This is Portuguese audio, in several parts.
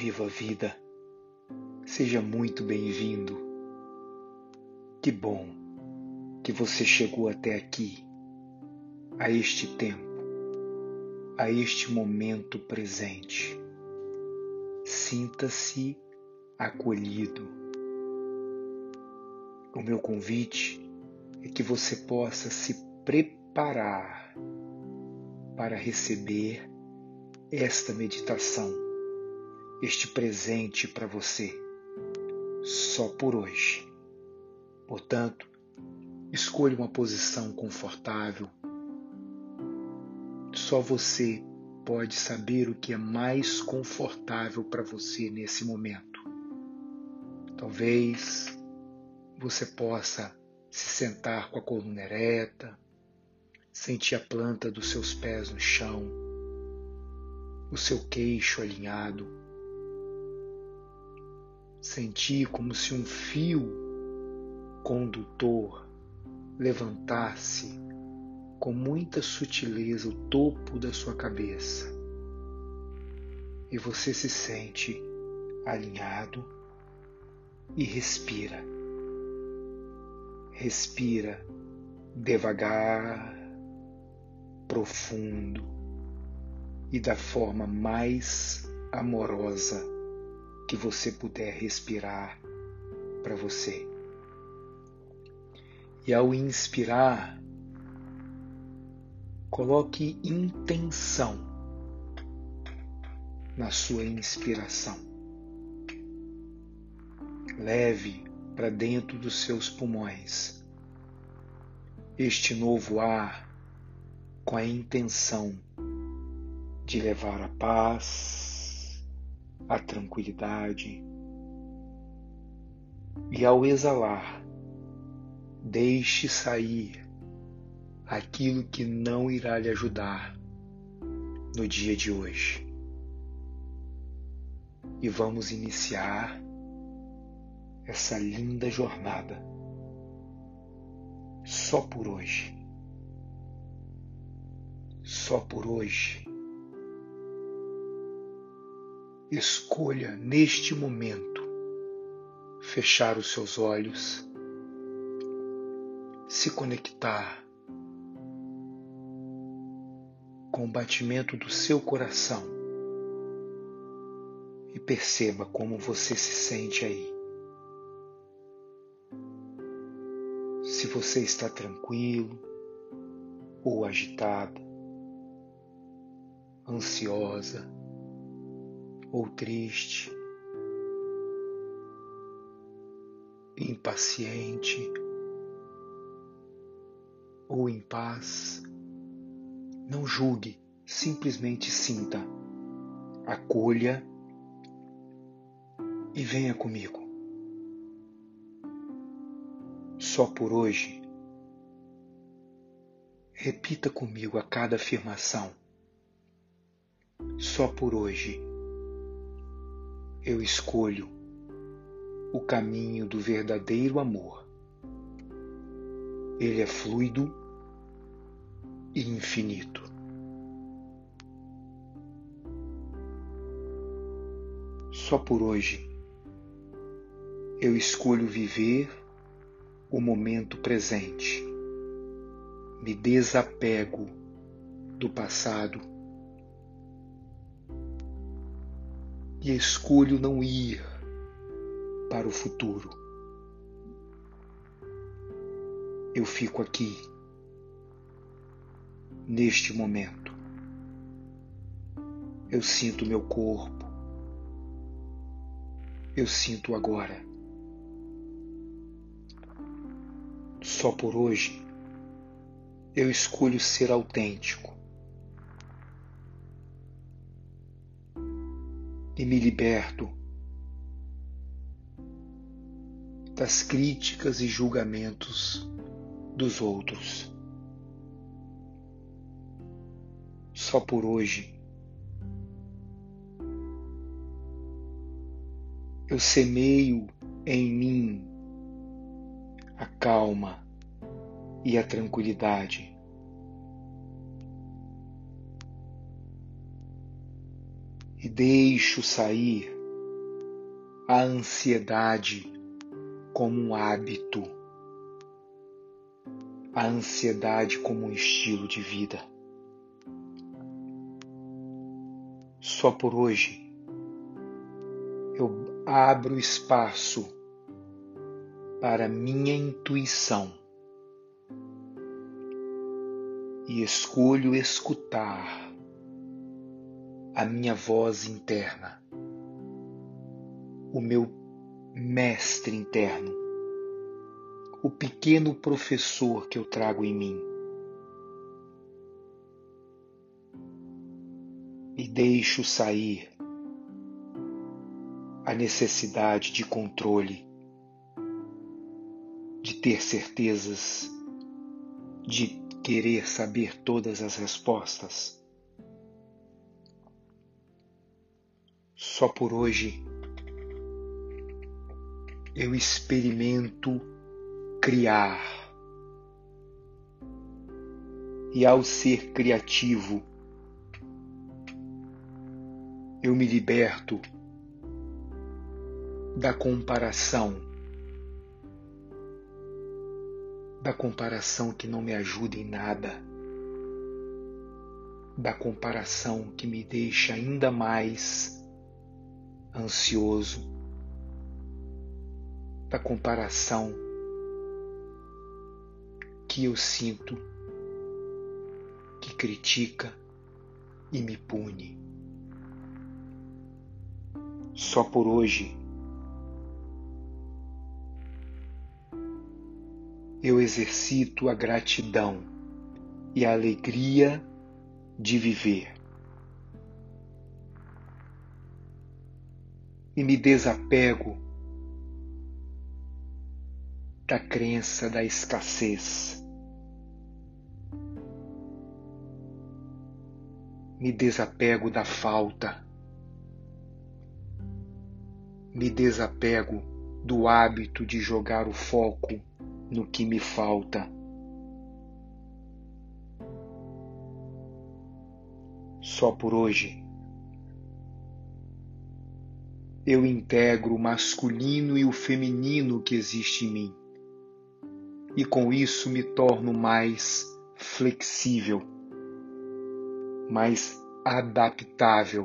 Viva a vida! Seja muito bem-vindo. Que bom que você chegou até aqui, a este tempo, a este momento presente. Sinta-se acolhido. O meu convite é que você possa se preparar para receber esta meditação, este presente para você, só por hoje. Portanto, escolha uma posição confortável. Só você pode saber o que é mais confortável para você nesse momento. Talvez você possa se sentar com a coluna ereta, sentir a planta dos seus pés no chão, o seu queixo alinhado, sentir como se um fio condutor levantasse com muita sutileza o topo da sua cabeça e você se sente alinhado e respira. Respira devagar, profundo e da forma mais amorosa que você puder respirar para você. E ao inspirar, coloque intenção na sua inspiração. Leve para dentro dos seus pulmões este novo ar com a intenção de levar a paz, a tranquilidade e ao exalar, deixe sair aquilo que não irá lhe ajudar no dia de hoje. E vamos iniciar essa linda jornada só por hoje. Só por hoje. Escolha neste momento fechar os seus olhos, se conectar com o batimento do seu coração e perceba como você se sente aí. se você está tranquilo ou agitada, ansiosa ou triste, impaciente ou em paz, não julgue, simplesmente sinta, acolha e venha comigo. só por hoje. Repita comigo a cada afirmação. Só por hoje eu escolho o caminho do verdadeiro amor. Ele é fluido e infinito. Só por hoje eu escolho viver o momento presente. Me desapego do passado e escolho não ir para o futuro. Eu fico aqui, neste momento. Eu sinto meu corpo. Eu sinto agora. Só por hoje eu escolho ser autêntico e me liberto das críticas e julgamentos dos outros. Só por hoje eu semeio em mim a calma e a tranquilidade. E deixo sair a ansiedade como um hábito, a ansiedade como um estilo de vida. Só por hoje eu abro espaço para minha intuição e escolho escutar a minha voz interna, o meu mestre interno, o pequeno professor que eu trago em mim. E deixo sair a necessidade de controle, de ter certezas, de querer saber todas as respostas. Só por hoje. Eu experimento criar. E ao ser criativo, eu me liberto da comparação. Da comparação que não me ajuda em nada, da comparação que me deixa ainda mais ansioso, da comparação que eu sinto que critica e me pune. Só por hoje eu exercito a gratidão e a alegria de viver. E me desapego da crença da escassez. Me desapego da falta. Me desapego do hábito de jogar o foco no que me falta. Só por hoje eu integro o masculino e o feminino que existe em mim, e com isso me torno mais flexível, mais adaptável.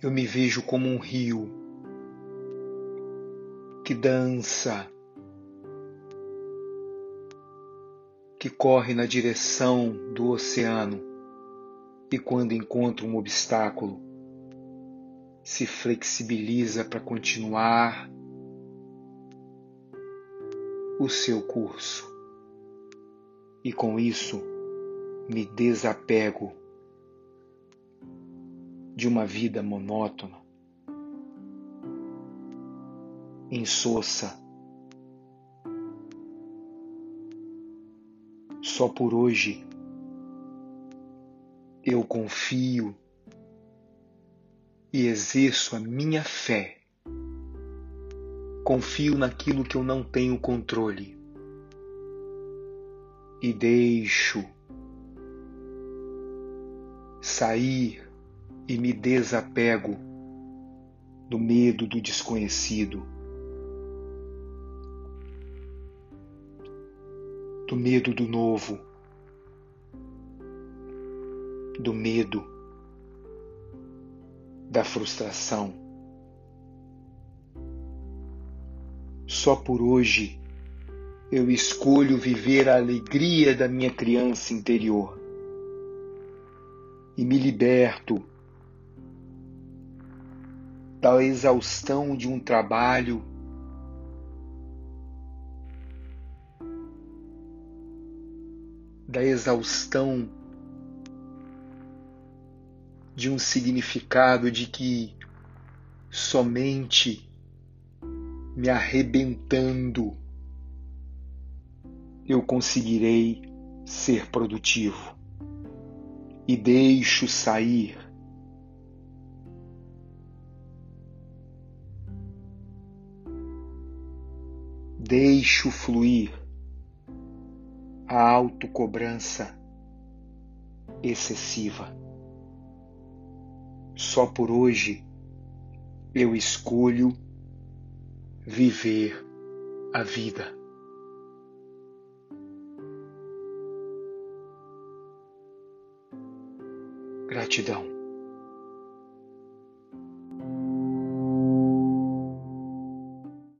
Eu me vejo como um rio que dança, que corre na direção do oceano e, quando encontra um obstáculo, se flexibiliza para continuar o seu curso. E com isso me desapego de uma vida monótona insossa. Só por hoje eu confio e exerço a minha fé. Confio naquilo que eu não tenho controle. E deixo sair e me desapego do medo do desconhecido. Do medo do novo, do medo, da frustração. Só por hoje eu escolho viver a alegria da minha criança interior e me liberto da exaustão de um trabalho da exaustão de um significado de que somente me arrebentando eu conseguirei ser produtivo e deixo sair deixo fluir a autocobrança excessiva. Só por hoje eu escolho viver a vida. Gratidão.